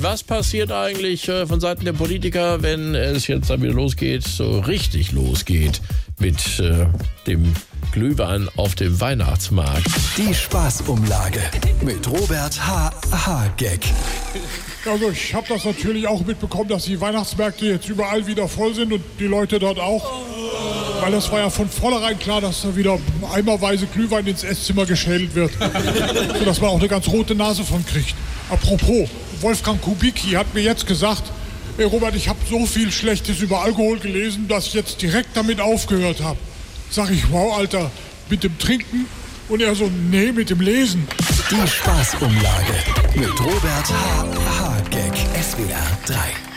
Was passiert eigentlich äh, von Seiten der Politiker, wenn es jetzt dann wieder losgeht, so richtig losgeht mit äh, dem Glühwein auf dem Weihnachtsmarkt? Die Spaßumlage mit Robert H. H-Gag. Also ich habe das natürlich auch mitbekommen, dass die Weihnachtsmärkte jetzt überall wieder voll sind und die Leute dort auch. Weil das war ja von vornherein klar, dass da wieder eimerweise Glühwein ins Esszimmer geschält wird. Sodass man auch eine ganz rote Nase von kriegt. Apropos, Wolfgang Kubicki hat mir jetzt gesagt, ey Robert, ich habe so viel Schlechtes über Alkohol gelesen, dass ich jetzt direkt damit aufgehört habe. Sag ich, wow, Alter, mit dem Trinken? Und er so, nee, mit dem Lesen. Die Spaßumlage mit Robert H. H-Gag. SWR 3.